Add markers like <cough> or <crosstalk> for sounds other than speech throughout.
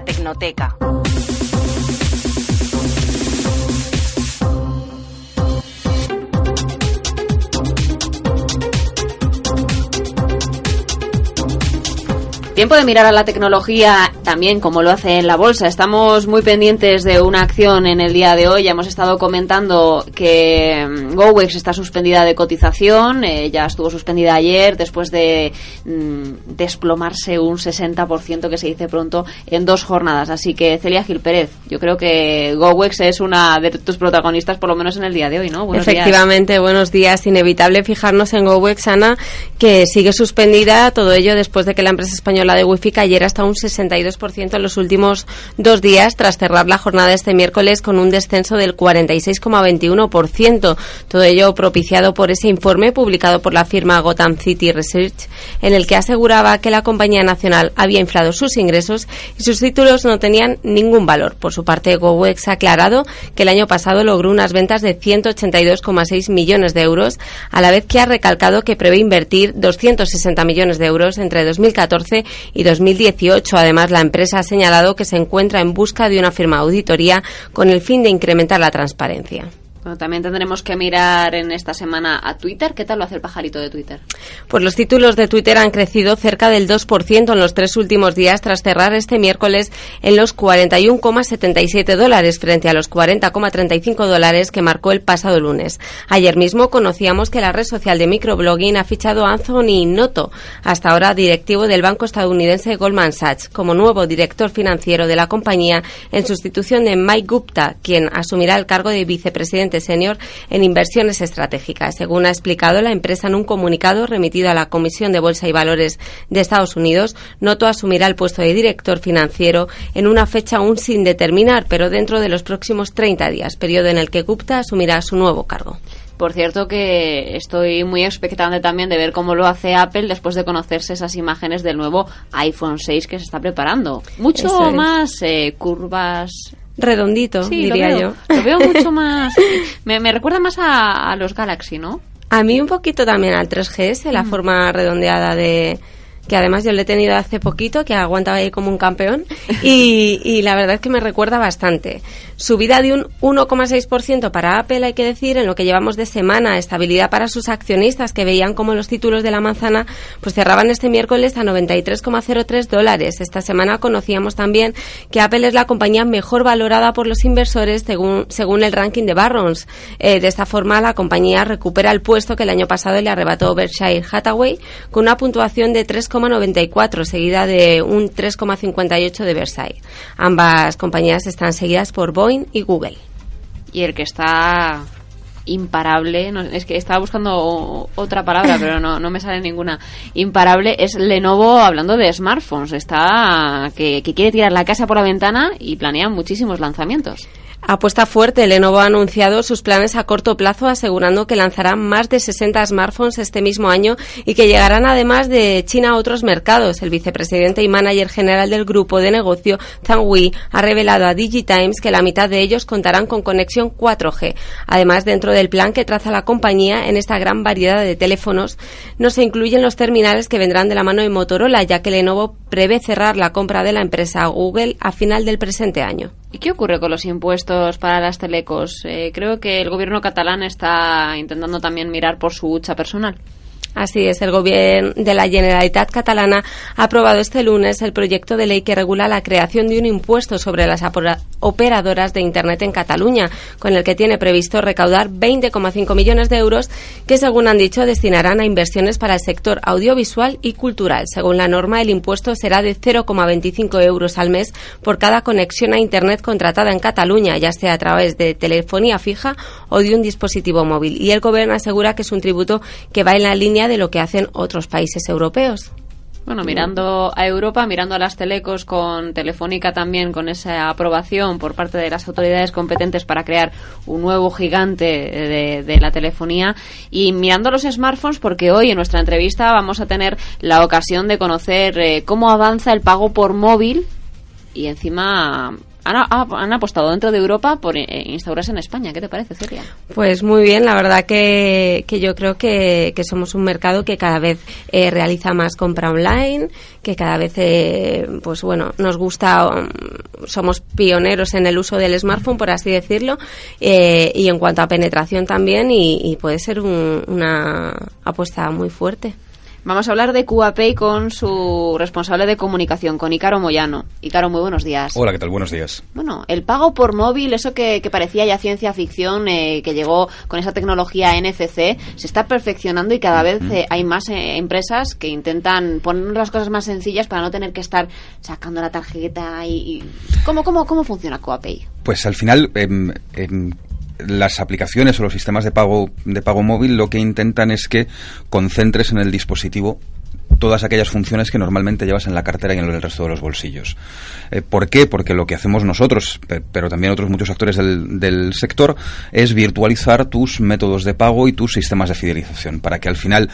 Tecnoteca. Tiempo de mirar a la tecnología también como lo hace en la bolsa. Estamos muy pendientes de una acción en el día de hoy. Ya hemos estado comentando que mm, GoWex está suspendida de cotización. Eh, ya estuvo suspendida ayer después de mm, desplomarse un 60% que se dice pronto en dos jornadas. Así que Celia Gil Pérez, yo creo que GoWex es una de tus protagonistas por lo menos en el día de hoy, ¿no? Buenos Efectivamente, buenos días. Inevitable fijarnos en GoWex, Ana, que sigue suspendida. Todo ello después de que la empresa española la de Wi-Fi cayera hasta un 62% en los últimos dos días tras cerrar la jornada este miércoles con un descenso del 46,21%. Todo ello propiciado por ese informe publicado por la firma Gotham City Research en el que aseguraba que la compañía nacional había inflado sus ingresos y sus títulos no tenían ningún valor. Por su parte, GoWex ha aclarado que el año pasado logró unas ventas de 182,6 millones de euros, a la vez que ha recalcado que prevé invertir 260 millones de euros entre 2014 y 2018. Además, la empresa ha señalado que se encuentra en busca de una firma auditoría con el fin de incrementar la transparencia. También tendremos que mirar en esta semana a Twitter. ¿Qué tal lo hace el pajarito de Twitter? Pues los títulos de Twitter han crecido cerca del 2% en los tres últimos días tras cerrar este miércoles en los 41,77 dólares frente a los 40,35 dólares que marcó el pasado lunes. Ayer mismo conocíamos que la red social de microblogging ha fichado a Anthony Noto, hasta ahora directivo del banco estadounidense Goldman Sachs, como nuevo director financiero de la compañía en sustitución de Mike Gupta, quien asumirá el cargo de vicepresidente senior en inversiones estratégicas. Según ha explicado la empresa en un comunicado remitido a la Comisión de Bolsa y Valores de Estados Unidos, Noto asumirá el puesto de director financiero en una fecha aún sin determinar, pero dentro de los próximos 30 días, periodo en el que Gupta asumirá su nuevo cargo. Por cierto que estoy muy expectante también de ver cómo lo hace Apple después de conocerse esas imágenes del nuevo iPhone 6 que se está preparando. Mucho más eh, curvas redondito, diría yo. Lo veo mucho <laughs> más. Me, recuerda más a, los Galaxy, ¿no? A mí un poquito también al 3GS, la mm. forma redondeada de, que además yo le he tenido hace poquito, que aguantaba ahí como un campeón, <laughs> y, y, la verdad es que me recuerda bastante. Subida de un 1,6% para Apple, hay que decir, en lo que llevamos de semana. Estabilidad para sus accionistas, que veían como los títulos de la manzana pues cerraban este miércoles a 93,03 dólares. Esta semana conocíamos también que Apple es la compañía mejor valorada por los inversores según, según el ranking de Barrons. Eh, de esta forma, la compañía recupera el puesto que el año pasado le arrebató Berkshire Hathaway con una puntuación de 3,94, seguida de un 3,58 de Versailles. Ambas compañías están seguidas por Boeing y Google. Y el que está imparable, es que estaba buscando otra palabra, pero no, no me sale ninguna. Imparable es Lenovo hablando de smartphones. Está que, que quiere tirar la casa por la ventana y planea muchísimos lanzamientos. Apuesta fuerte, Lenovo ha anunciado sus planes a corto plazo, asegurando que lanzará más de 60 smartphones este mismo año y que llegarán además de China a otros mercados. El vicepresidente y manager general del grupo de negocio, Zhang Wei, ha revelado a DigiTimes que la mitad de ellos contarán con conexión 4G. Además, dentro del plan que traza la compañía en esta gran variedad de teléfonos, no se incluyen los terminales que vendrán de la mano de Motorola, ya que Lenovo prevé cerrar la compra de la empresa Google a final del presente año. ¿Y qué ocurre con los impuestos para las telecos? Eh, creo que el gobierno catalán está intentando también mirar por su hucha personal. Así es, el Gobierno de la Generalitat catalana ha aprobado este lunes el proyecto de ley que regula la creación de un impuesto sobre las operadoras de Internet en Cataluña, con el que tiene previsto recaudar 20,5 millones de euros que, según han dicho, destinarán a inversiones para el sector audiovisual y cultural. Según la norma, el impuesto será de 0,25 euros al mes por cada conexión a Internet contratada en Cataluña, ya sea a través de telefonía fija o de un dispositivo móvil. Y el Gobierno asegura que es un tributo que va en la línea de lo que hacen otros países europeos. Bueno, mirando a Europa, mirando a las telecos con Telefónica también, con esa aprobación por parte de las autoridades competentes para crear un nuevo gigante de, la telefonía y mirando los smartphones porque hoy en nuestra entrevista vamos a tener la ocasión de conocer eh, cómo avanza el pago por móvil y encima han, apostado dentro de Europa por eh, instaurarse en España. ¿Qué te parece, Celia? Pues muy bien, la verdad que, que yo creo que, que, somos un mercado que cada vez eh, realiza más compra online, que cada vez, eh, pues bueno, nos gusta, um, somos pioneros en el uso del smartphone, por así decirlo, y en cuanto a penetración también, y, y puede ser un, una apuesta muy fuerte. Vamos a hablar de QAPay con su responsable de comunicación, con Icaro Moyano. Icaro, muy buenos días. Hola, ¿qué tal? Buenos días. Bueno, el pago por móvil, eso que, parecía ya ciencia ficción, eh, que llegó con esa tecnología NFC, se está perfeccionando y cada vez eh, hay más eh, empresas que intentan poner las cosas más sencillas para no tener que estar sacando la tarjeta y... ¿Cómo, cómo, cómo funciona QAPay? Pues al final... Las aplicaciones o los sistemas de pago de pago móvil lo que intentan es que concentres en el dispositivo todas aquellas funciones que normalmente llevas en la cartera y en el resto de los bolsillos. Eh, ¿Por qué? Porque lo que hacemos nosotros, pero también otros muchos actores del, del, sector, es virtualizar tus métodos de pago y tus sistemas de fidelización, para que al final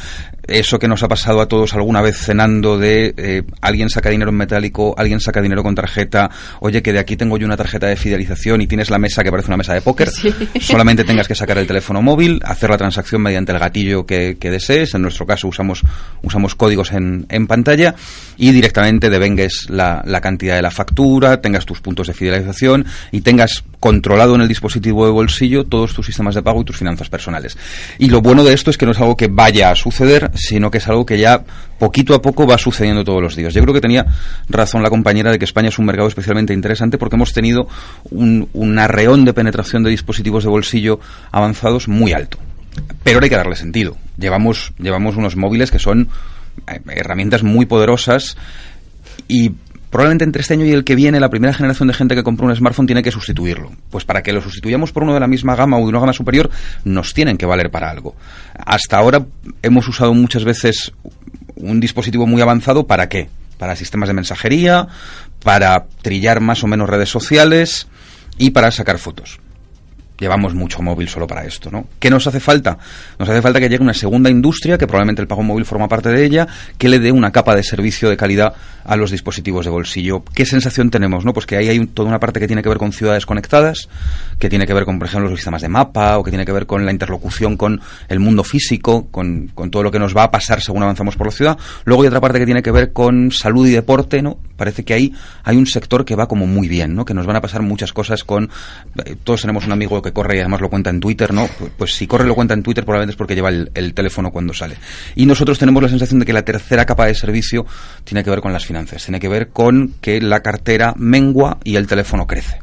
eso que nos ha pasado a todos alguna vez cenando de eh, alguien saca dinero en metálico, alguien saca dinero con tarjeta, oye que de aquí tengo yo una tarjeta de fidelización y tienes la mesa que parece una mesa de póker, <laughs> solamente tengas que sacar el teléfono móvil, hacer la transacción mediante el gatillo que, que desees, en nuestro caso usamos, usamos códigos en, pantalla y directamente devengues la, cantidad de la factura, tengas tus puntos de fidelización y tengas controlado en el dispositivo de bolsillo todos tus sistemas de pago y tus finanzas personales. Y lo bueno de esto es que no es algo que vaya a suceder, sino que es algo que ya poquito a poco va sucediendo todos los días. Yo creo que tenía razón la compañera de que España es un mercado especialmente interesante porque hemos tenido un, arreón de penetración de dispositivos de bolsillo avanzados muy alto. Pero hay que darle sentido. Llevamos, llevamos unos móviles que son herramientas muy poderosas y probablemente entre este año y el que viene la primera generación de gente que compra un smartphone tiene que sustituirlo. Pues para que lo sustituyamos por uno de la misma gama o de una gama superior, nos tienen que valer para algo. Hasta ahora hemos usado muchas veces un dispositivo muy avanzado para qué? Para sistemas de mensajería, para trillar más o menos redes sociales y para sacar fotos llevamos mucho móvil solo para esto, ¿no? ¿Qué nos hace falta? Nos hace falta que llegue una segunda industria, que probablemente el pago móvil forma parte de ella, que le dé una capa de servicio de calidad a los dispositivos de bolsillo. ¿Qué sensación tenemos, no? Pues que ahí hay toda una parte que tiene que ver con ciudades conectadas, que tiene que ver con, por ejemplo, los sistemas de mapa, o que tiene que ver con la interlocución con el mundo físico, con, todo lo que nos va a pasar según avanzamos por la ciudad. Luego hay otra parte que tiene que ver con salud y deporte, ¿no? Parece que ahí hay un sector que va como muy bien, ¿no? Que nos van a pasar muchas cosas con... Eh, todos tenemos un amigo que corre y además lo cuenta en Twitter, ¿no? Pues, si corre lo cuenta en Twitter probablemente es porque lleva el, teléfono cuando sale. Y nosotros tenemos la sensación de que la tercera capa de servicio tiene que ver con las finanzas, tiene que ver con que la cartera mengua y el teléfono crece.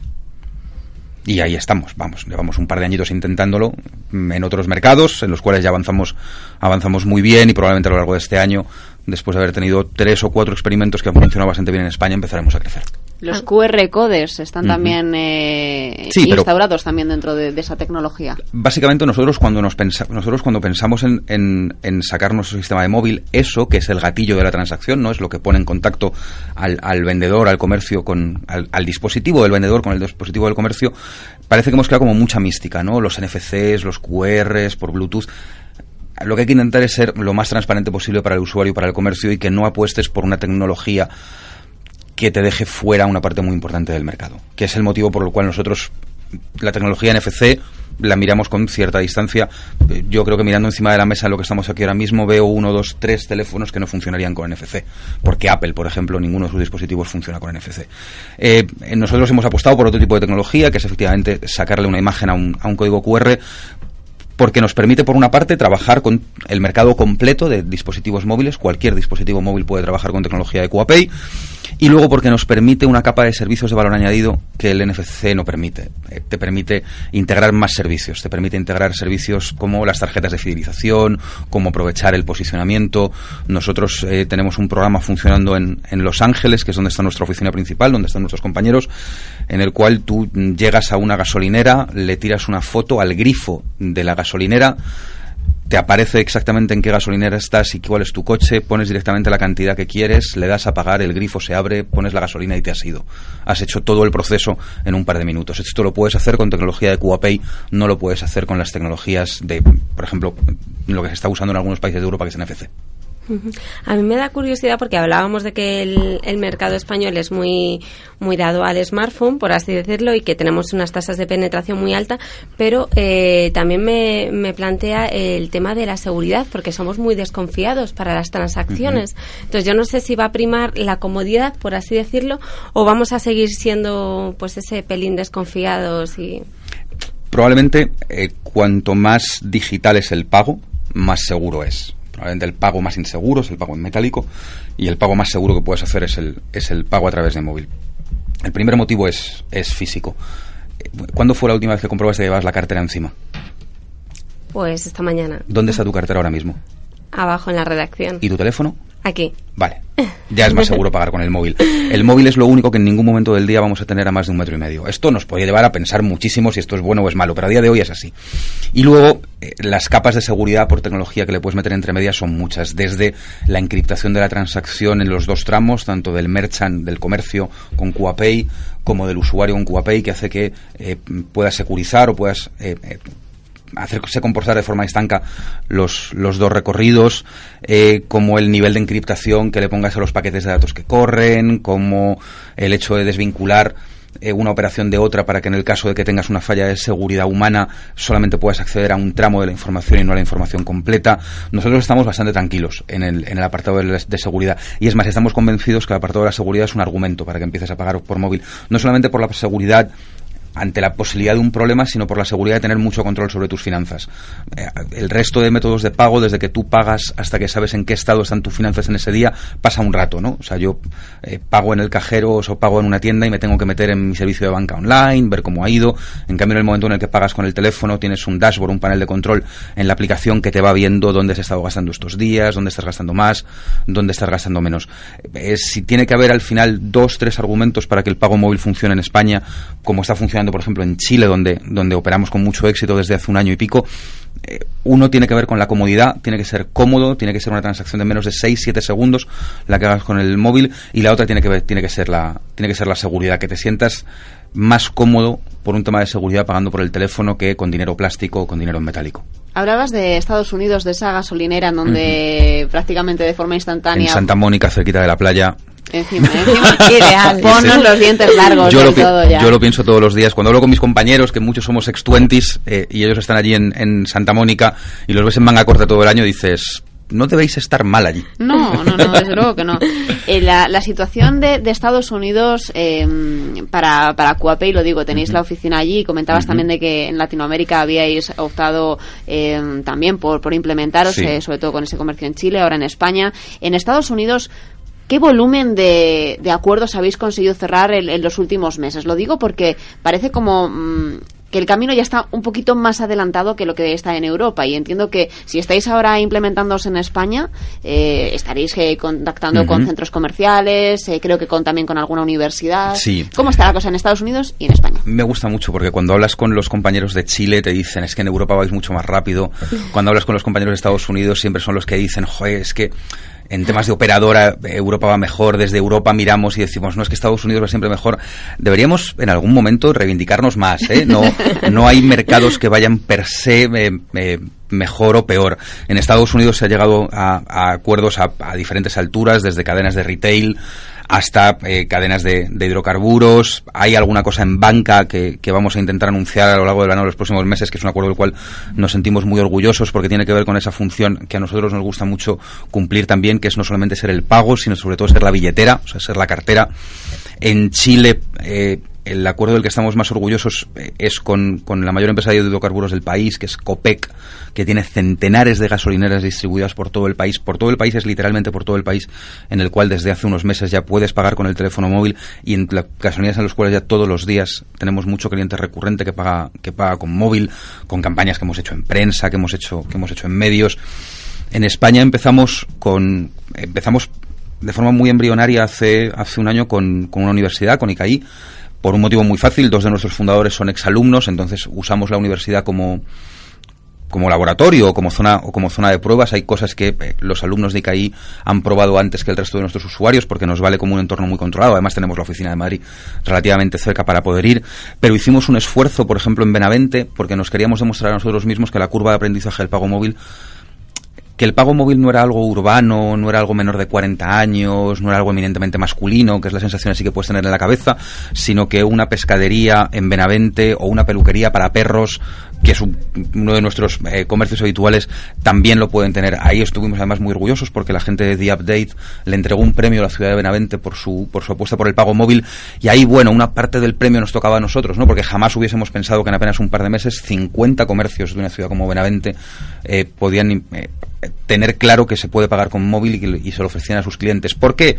Y ahí estamos, vamos, llevamos un par de añitos intentándolo en otros mercados, en los cuales ya avanzamos, avanzamos muy bien y probablemente a lo largo de este año, después de haber tenido tres o cuatro experimentos que han funcionado bastante bien en España, empezaremos a crecer. Los ah. QR codes están también eh, instaurados también dentro de, esa tecnología. Básicamente nosotros cuando nos nosotros cuando pensamos en, en, sacar nuestro sistema de móvil, eso que es el gatillo de la transacción, no es lo que pone en contacto al, al vendedor, al comercio con al, dispositivo del vendedor con el dispositivo del comercio, parece que hemos creado como mucha mística, ¿no? Los NFCs, los QRs por Bluetooth lo que hay que intentar es ser lo más transparente posible para el usuario para el comercio y que no apuestes por una tecnología que te deje fuera una parte muy importante del mercado, que es el motivo por el cual nosotros la tecnología NFC la miramos con cierta distancia. Yo creo que mirando encima de la mesa lo que estamos aquí ahora mismo veo uno, dos, tres teléfonos que no funcionarían con NFC, porque Apple, por ejemplo, ninguno de sus dispositivos funciona con NFC. Eh, nosotros hemos apostado por otro tipo de tecnología, que es efectivamente sacarle una imagen a un código QR porque nos permite, por una parte, trabajar con el mercado completo de dispositivos móviles. Cualquier dispositivo móvil puede trabajar con tecnología de QAPay y luego porque nos permite una capa de servicios de valor añadido que el NFC no permite. Eh, te permite integrar más servicios, te permite integrar servicios como las tarjetas de fidelización, como aprovechar el posicionamiento. Nosotros eh, tenemos un programa funcionando en, en Los Ángeles, que es donde está nuestra oficina principal, donde están nuestros compañeros, en el cual tú llegas a una gasolinera, le tiras una foto al grifo de la gasolinera, te aparece exactamente en qué gasolinera estás y cuál es tu coche, pones directamente la cantidad que quieres, le das a pagar, el grifo se abre, pones la gasolina y te has ido. Has hecho todo el proceso en un par de minutos. Esto lo puedes hacer con tecnología de QAPay, no lo puedes hacer con las tecnologías de, por ejemplo, lo que se está usando en algunos países de Europa, que es NFC. A mí me da curiosidad porque hablábamos de que el, mercado español es muy, muy dado al smartphone, por así decirlo, y que tenemos unas tasas de penetración muy altas, pero eh, también me, me, plantea el tema de la seguridad, porque somos muy desconfiados para las transacciones. Entonces yo no sé si va a primar la comodidad, por así decirlo, o vamos a seguir siendo pues ese pelín desconfiados y probablemente eh, cuanto más digital es el pago, más seguro es probablemente el pago más inseguro es el pago en metálico y el pago más seguro que puedes hacer es el, es el pago a través de móvil. El primer motivo es, es físico. ¿Cuándo fue la última vez que comprobaste que llevabas la cartera encima? Pues esta mañana. ¿Dónde está tu cartera ahora mismo? Abajo en la redacción. ¿Y tu teléfono? Aquí. Vale. Ya es más seguro pagar con el móvil. El móvil es lo único que en ningún momento del día vamos a tener a más de un metro y medio. Esto nos puede llevar a pensar muchísimo si esto es bueno o es malo, pero a día de hoy es así. Y luego, eh, las capas de seguridad por tecnología que le puedes meter entre medias son muchas. Desde la encriptación de la transacción en los dos tramos, tanto del merchant, del comercio con QAPay, como del usuario con QAPay, que hace que eh, puedas securizar o puedas eh, hacerse comportar de forma estanca los, los dos recorridos, eh, como el nivel de encriptación que le pongas a los paquetes de datos que corren, como el hecho de desvincular eh, una operación de otra para que en el caso de que tengas una falla de seguridad humana solamente puedas acceder a un tramo de la información y no a la información completa. Nosotros estamos bastante tranquilos en el, en el apartado de, de, seguridad y es más, estamos convencidos que el apartado de la seguridad es un argumento para que empieces a pagar por móvil, no solamente por la seguridad ante la posibilidad de un problema, sino por la seguridad de tener mucho control sobre tus finanzas. Eh, el resto de métodos de pago, desde que tú pagas hasta que sabes en qué estado están tus finanzas en ese día, pasa un rato, ¿no? O sea, yo eh, pago en el cajero o pago en una tienda y me tengo que meter en mi servicio de banca online, ver cómo ha ido. En cambio, en el momento en el que pagas con el teléfono, tienes un dashboard, un panel de control en la aplicación que te va viendo dónde has estado gastando estos días, dónde estás gastando más, dónde estás gastando menos. Eh, si tiene que haber al final dos, tres argumentos para que el pago móvil funcione en España, como está funcionando por ejemplo, en Chile, donde, donde operamos con mucho éxito desde hace un año y pico, eh, uno tiene que ver con la comodidad, tiene que ser cómodo, tiene que ser una transacción de menos de 6-7 segundos la que hagas con el móvil y la otra tiene que ver, tiene que ser la tiene que ser la seguridad, que te sientas más cómodo por un tema de seguridad pagando por el teléfono que con dinero plástico o con dinero metálico. Hablabas de Estados Unidos, de esa gasolinera en donde prácticamente de forma instantánea. En Santa Mónica, cerquita de la playa, Encima, encima. <laughs> Ideal. Ponnos los dientes largos yo lo, todo ya. Yo lo pienso todos los días. Cuando hablo con mis compañeros, que muchos somos ex-twenties, eh, y ellos están allí en, en, Santa Mónica, y los ves en manga corta todo el año, dices, no debéis estar mal allí. No, no, no, desde luego que no. Eh, la, la, situación de, de, Estados Unidos eh, para, para y lo digo, tenéis uh -huh. la oficina allí, comentabas uh -huh. también de que en Latinoamérica habíais optado eh, también por, por implementaros, sí. sobre todo con ese comercio en Chile, ahora en España. En Estados Unidos, ¿Qué volumen de, de, acuerdos habéis conseguido cerrar en, en, los últimos meses? Lo digo porque parece como mmm, que el camino ya está un poquito más adelantado que lo que está en Europa y entiendo que si estáis ahora implementándose en España eh, estaréis eh, contactando uh -huh. con centros comerciales, eh, creo que con, también con alguna universidad. Sí. ¿Cómo está la cosa en Estados Unidos y en España? Me gusta mucho porque cuando hablas con los compañeros de Chile te dicen es que en Europa vais mucho más rápido. <laughs> Cuando hablas con los compañeros de Estados Unidos siempre son los que dicen, joder, es que en temas de operadora Europa va mejor, desde Europa miramos y decimos, no es que Estados Unidos va siempre mejor. Deberíamos en algún momento reivindicarnos más, ¿eh? No, <laughs> no hay mercados que vayan per se eh, eh, mejor o peor. En Estados Unidos se ha llegado a, a acuerdos a, a, diferentes alturas, desde cadenas de retail hasta eh, cadenas de, de, hidrocarburos. Hay alguna cosa en banca que, que, vamos a intentar anunciar a lo largo del verano de los próximos meses, que es un acuerdo del cual nos sentimos muy orgullosos porque tiene que ver con esa función que a nosotros nos gusta mucho cumplir también, que es no solamente ser el pago, sino sobre todo ser la billetera, o sea, ser la cartera. En Chile, eh, el acuerdo del que estamos más orgullosos eh, es con, con, la mayor empresa de hidrocarburos del país, que es COPEC, que tiene centenares de gasolineras distribuidas por todo el país. Por todo el país es literalmente por todo el país, en el cual desde hace unos meses ya puedes pagar con el teléfono móvil y en las gasolineras en las cuales ya todos los días tenemos mucho cliente recurrente que paga, que paga con móvil, con campañas que hemos hecho en prensa, que hemos hecho, que hemos hecho en medios. En España empezamos con, empezamos de forma muy embrionaria hace, hace un año con, con una universidad, con ICAI, por un motivo muy fácil. Dos de nuestros fundadores son exalumnos, entonces usamos la universidad como como laboratorio o como zona o como zona de pruebas hay cosas que eh, los alumnos de ICAI han probado antes que el resto de nuestros usuarios porque nos vale como un entorno muy controlado además tenemos la oficina de Madrid relativamente cerca para poder ir pero hicimos un esfuerzo por ejemplo en Benavente porque nos queríamos demostrar a nosotros mismos que la curva de aprendizaje del pago móvil que el pago móvil no era algo urbano, no era algo menor de 40 años, no era algo eminentemente masculino, que es la sensación así que puedes tener en la cabeza, sino que una pescadería en Benavente o una peluquería para perros, que es uno de nuestros eh, comercios habituales, también lo pueden tener. Ahí estuvimos además muy orgullosos porque la gente de The Update le entregó un premio a la ciudad de Benavente por su, por su apuesta por el pago móvil y ahí, bueno, una parte del premio nos tocaba a nosotros, ¿no? Porque jamás hubiésemos pensado que en apenas un par de meses 50 comercios de una ciudad como Benavente eh, podían eh, tener claro que se puede pagar con móvil y, se lo ofrecían a sus clientes. ¿Por qué?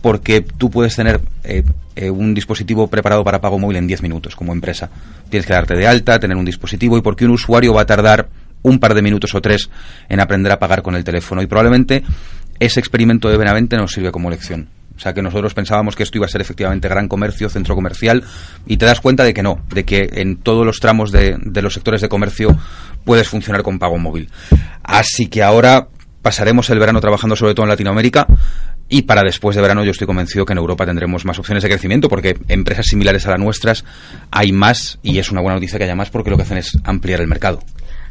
Porque tú puedes tener eh, eh, un dispositivo preparado para pago móvil en 10 minutos como empresa. Tienes que darte de alta, tener un dispositivo y porque un usuario va a tardar un par de minutos o tres en aprender a pagar con el teléfono. Y probablemente ese experimento de Benavente nos sirve como lección. Sea que nosotros pensábamos que esto iba a ser efectivamente gran comercio, centro comercial, y te das cuenta de que no, de que en todos los tramos de, de los sectores de comercio puedes funcionar con pago móvil. Así que ahora pasaremos el verano trabajando sobre todo en Latinoamérica y para después de verano yo estoy convencido que en Europa tendremos más opciones de crecimiento porque empresas similares a las nuestras hay más y es una buena noticia que haya más porque lo que hacen es ampliar el mercado.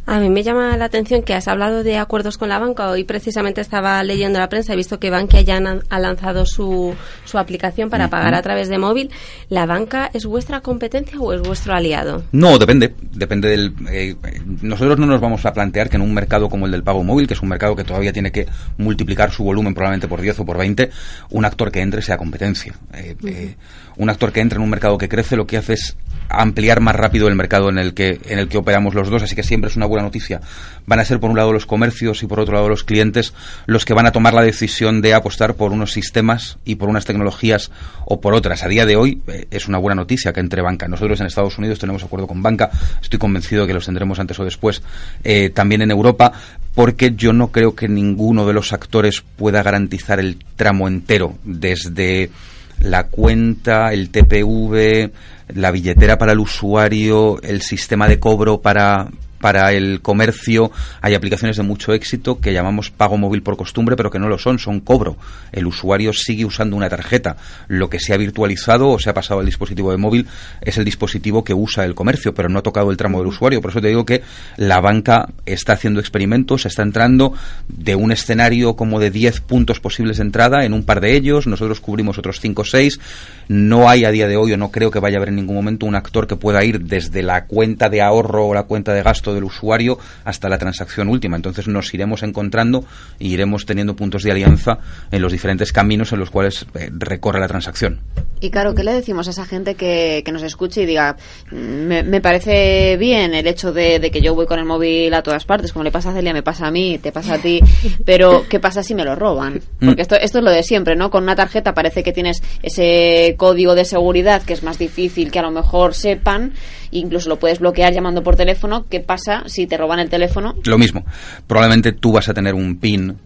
A mí me llama la atención que has hablado de acuerdos con la banca. Hoy precisamente estaba leyendo la prensa, he visto que Bankia ya ha lanzado su, su aplicación para pagar a través de móvil. ¿La banca es vuestra competencia o es vuestro aliado? No, depende. Depende del. Eh, nosotros no nos vamos a plantear que en un mercado como el del pago móvil, que es un mercado que todavía tiene que multiplicar su volumen probablemente por 10 o por 20, un actor que entre sea competencia. Eh, eh, un actor que entre en un mercado que crece lo que hace es ampliar más rápido el mercado en el que en el que operamos los dos, así que siempre es una buena noticia. Van a ser por un lado los comercios y por otro lado los clientes los que van a tomar la decisión de apostar por unos sistemas y por unas tecnologías o por otras. A día de hoy eh, es una buena noticia que entre banca. Nosotros en Estados Unidos tenemos acuerdo con banca, estoy convencido de que los tendremos antes o después eh, también en Europa, porque yo no creo que ninguno de los actores pueda garantizar el tramo entero desde la cuenta, el TPV, la billetera para el usuario, el sistema de cobro para, para el comercio hay aplicaciones de mucho éxito que llamamos pago móvil por costumbre, pero que no lo son, son cobro. El usuario sigue usando una tarjeta. Lo que se ha virtualizado o se ha pasado al dispositivo de móvil es el dispositivo que usa el comercio, pero no ha tocado el tramo del usuario. Por eso te digo que la banca está haciendo experimentos, está entrando de un escenario como de 10 puntos posibles de entrada en un par de ellos. Nosotros cubrimos otros 5 o 6. No hay a día de hoy, o no creo que vaya a haber en ningún momento, un actor que pueda ir desde la cuenta de ahorro o la cuenta de gasto del usuario hasta la transacción última. Entonces nos iremos encontrando y iremos teniendo puntos de alianza en los diferentes caminos en los cuales eh, recorre la transacción. Y claro, ¿qué le decimos a esa gente que, nos escuche y diga, me, me parece bien el hecho de, que yo voy con el móvil a todas partes, como le pasa a Celia, me pasa a mí, te pasa a ti, <laughs> pero ¿qué pasa si me lo roban? Mm. Porque esto, esto es lo de siempre, ¿no? Con una tarjeta parece que tienes ese código de seguridad que es más difícil que a lo mejor sepan, incluso lo puedes bloquear llamando por teléfono. ¿Qué pasa si te roban el teléfono? Lo mismo. Probablemente tú vas a tener un PIN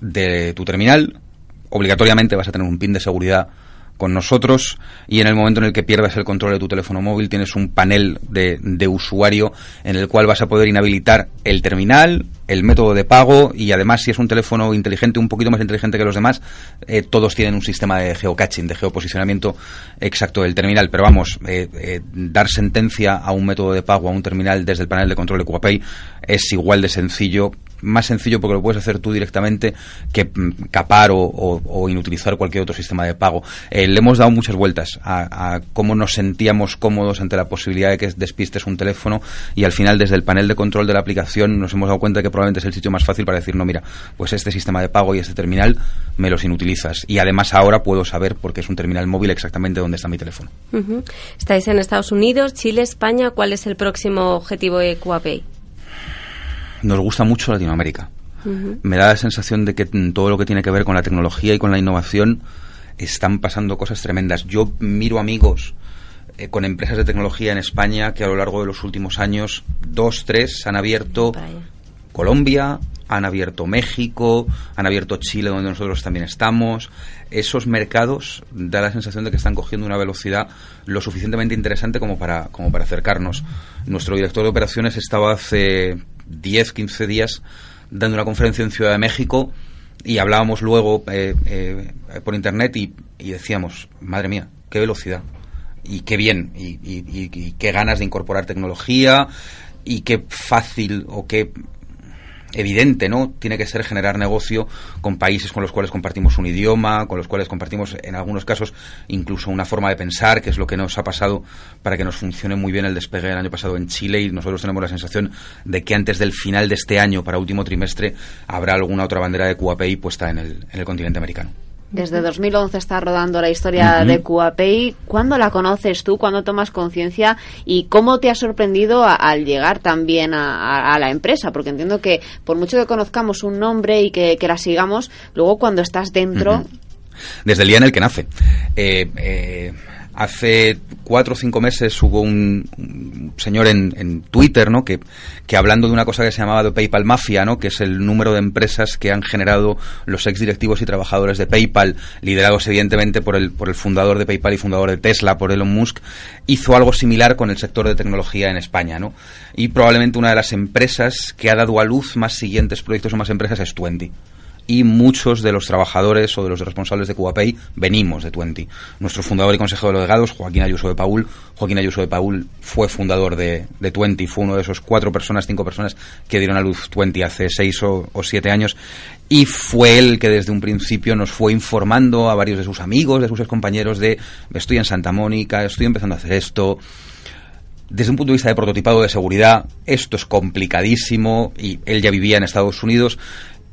de tu terminal, obligatoriamente vas a tener un PIN de seguridad con nosotros y en el momento en el que pierdas el control de tu teléfono móvil tienes un panel de, usuario en el cual vas a poder inhabilitar el terminal, el método de pago y además si es un teléfono inteligente, un poquito más inteligente que los demás, eh, todos tienen un sistema de geocaching, de geoposicionamiento exacto del terminal. Pero vamos, eh, eh, dar sentencia a un método de pago, a un terminal desde el panel de control de QuaPay es igual de sencillo más sencillo porque lo puedes hacer tú directamente que mm, capar o, inutilizar cualquier otro sistema de pago. Eh, le hemos dado muchas vueltas a, cómo nos sentíamos cómodos ante la posibilidad de que despistes un teléfono y al final desde el panel de control de la aplicación nos hemos dado cuenta que probablemente es el sitio más fácil para decir, no, mira, pues este sistema de pago y este terminal me los inutilizas. Y además ahora puedo saber, porque es un terminal móvil, exactamente dónde está mi teléfono. Estáis en Estados Unidos, Chile, España. ¿Cuál es el próximo objetivo de QuaPay? Nos gusta mucho Latinoamérica. Me da la sensación de que todo lo que tiene que ver con la tecnología y con la innovación están pasando cosas tremendas. Yo miro amigos eh, con empresas de tecnología en España que a lo largo de los últimos años, dos, tres, han abierto Colombia, han abierto México, han abierto Chile, donde nosotros también estamos. Esos mercados da la sensación de que están cogiendo una velocidad lo suficientemente interesante como para, como para acercarnos. Nuestro director de operaciones estaba hace 10, 15 días dando una conferencia en Ciudad de México y hablábamos luego eh, eh, por internet y, decíamos, madre mía, qué velocidad y qué bien y- y qué ganas de incorporar tecnología y qué fácil o qué evidente, ¿no? Tiene que ser generar negocio con países con los cuales compartimos un idioma, con los cuales compartimos en algunos casos incluso una forma de pensar, que es lo que nos ha pasado para que nos funcione muy bien el despegue el año pasado en Chile y nosotros tenemos la sensación de que antes del final de este año, para último trimestre, habrá alguna otra bandera de QAPI puesta en el, en el continente americano. Desde 2011 está rodando la historia de QAPI. ¿Cuándo la conoces tú? ¿Cuándo tomas conciencia? ¿Y cómo te ha sorprendido a- al llegar también a, a- a la empresa? Porque entiendo que por mucho que conozcamos un nombre y que, que la sigamos, luego cuando estás dentro... Desde el día en el que nace. Eh, eh, hace cuatro o cinco meses hubo un, señor en, en Twitter, ¿no? Que, hablando de una cosa que se llamaba de PayPal Mafia, ¿no? Que es el número de empresas que han generado los ex directivos y trabajadores de PayPal, liderados evidentemente por el, por el fundador de PayPal y fundador de Tesla, por Elon Musk, hizo algo similar con el sector de tecnología en España, ¿no? Y probablemente una de las empresas que ha dado a luz más siguientes proyectos o más empresas es Twenty y muchos de los trabajadores o de los responsables de QAPay venimos de Twenty. Nuestro fundador y consejero de delegados, Joaquín Ayuso de Paul, Joaquín Ayuso de Paul fue fundador de, de Twenty, fue uno de esos cuatro personas, cinco personas que dieron a luz Twenty hace seis o, o siete años y fue él que desde un principio nos fue informando a varios de sus amigos, de sus compañeros de estoy en Santa Mónica, estoy empezando a hacer esto, desde un punto de vista de prototipado de seguridad, esto es complicadísimo y él ya vivía en Estados Unidos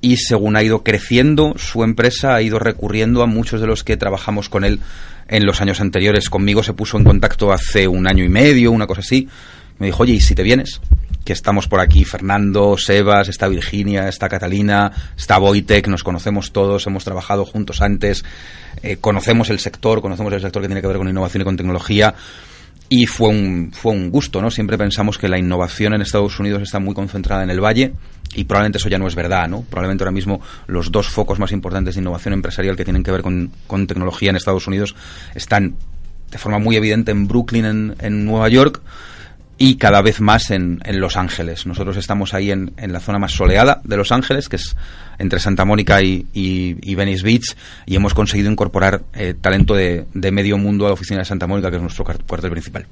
y según ha ido creciendo su empresa ha ido recurriendo a muchos de los que trabajamos con él en los años anteriores. Conmigo se puso en contacto hace un año y medio, una cosa así. Me dijo, oye, ¿y si te vienes? Que estamos por aquí, Fernando, Sebas, está Virginia, está Catalina, está Boitec, nos conocemos todos, hemos trabajado juntos antes, eh, conocemos el sector, conocemos el sector que tiene que ver con innovación y con tecnología y fue un, fue un gusto, ¿no? Siempre pensamos que la innovación en Estados Unidos está muy concentrada en el Valle y probablemente eso ya no es verdad, ¿no? Probablemente ahora mismo los dos focos más importantes de innovación empresarial que tienen que ver con, con tecnología en Estados Unidos están de forma muy evidente en Brooklyn, en, en Nueva York, y cada vez más en, en Los Ángeles. Nosotros estamos ahí en, en la zona más soleada de Los Ángeles, que es entre Santa Mónica y, y- Venice Beach, y hemos conseguido incorporar eh, talento de, de medio mundo a la oficina de Santa Mónica, que es nuestro cuartel principal.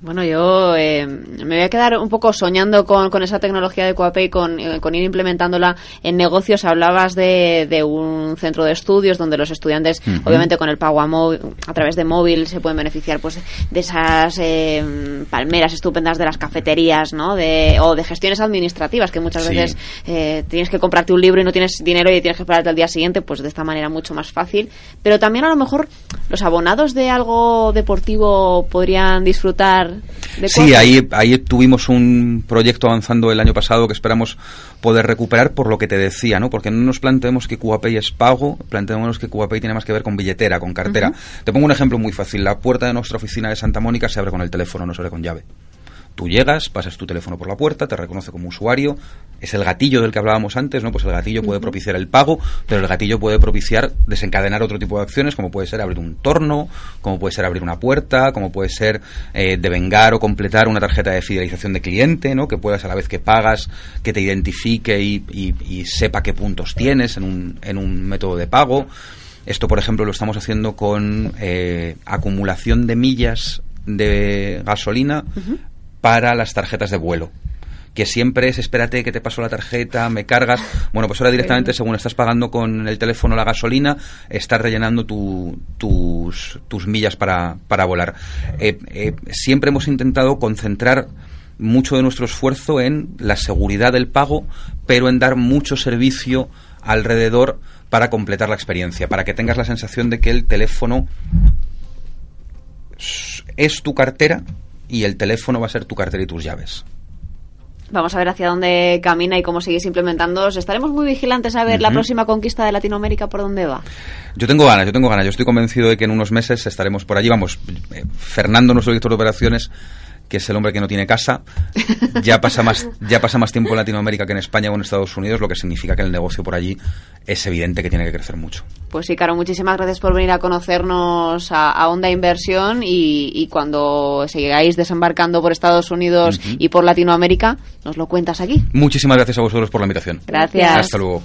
Bueno, yo eh, me voy a quedar un poco soñando con, con esa tecnología de Coapay, con, eh, con ir implementándola en negocios. Hablabas de, de un centro de estudios donde los estudiantes, obviamente con el pago a, móvil, a través de móvil, se pueden beneficiar pues de esas eh, palmeras estupendas de las cafeterías, ¿no? De, o de gestiones administrativas, que muchas Sí. veces eh, tienes que comprarte un libro y no tienes dinero y tienes que esperarte al día siguiente, pues de esta manera mucho más fácil. Pero también a lo mejor los abonados de algo deportivo podrían disfrutar de Sí, ahí, ahí tuvimos un proyecto avanzando el año pasado que esperamos poder recuperar por lo que te decía, ¿no? Porque no nos planteemos que QAPay es pago, planteémonos que QAPay tiene más que ver con billetera, con cartera. Te pongo un ejemplo muy fácil. La puerta de nuestra oficina de Santa Mónica se abre con el teléfono, no se abre con llave. Tú llegas, pasas tu teléfono por la puerta, te reconoce como usuario, es el gatillo del que hablábamos antes, ¿no? Pues el gatillo puede propiciar el pago, pero el gatillo puede propiciar desencadenar otro tipo de acciones, como puede ser abrir un torno, como puede ser abrir una puerta, como puede ser eh, devengar o completar una tarjeta de fidelización de cliente, ¿no? Que puedas a la vez que pagas, que te identifique y, y- y sepa qué puntos tienes en un, en un método de pago. Esto, por ejemplo, lo estamos haciendo con eh, acumulación de millas de gasolina para las tarjetas de vuelo. Que siempre es, espérate que te paso la tarjeta, me cargas. Bueno, pues ahora directamente, según estás pagando con el teléfono la gasolina, estás rellenando tu- tus, tus millas para, para volar. Eh, eh, siempre hemos intentado concentrar mucho de nuestro esfuerzo en la seguridad del pago, pero en dar mucho servicio alrededor para completar la experiencia, para que tengas la sensación de que el teléfono es tu cartera y el teléfono va a ser tu cartera y tus llaves. Vamos a ver hacia dónde camina y cómo seguís implementando. Estaremos muy vigilantes a ver la próxima conquista de Latinoamérica por dónde va. Yo tengo ganas, yo tengo ganas. Yo estoy convencido de que en unos meses estaremos por allí. Vamos, eh, Fernando, nuestro director de operaciones, que es el hombre que no tiene casa, ya pasa más, ya pasa más tiempo en Latinoamérica que en España o en Estados Unidos, lo que significa que el negocio por allí es evidente que tiene que crecer mucho. Pues sí, Caro, muchísimas gracias por venir a conocernos a, a Onda Inversión y, y cuando sigáis desembarcando por Estados Unidos y por Latinoamérica, nos lo cuentas aquí. Muchísimas gracias a vosotros por la invitación. Gracias. Hasta luego.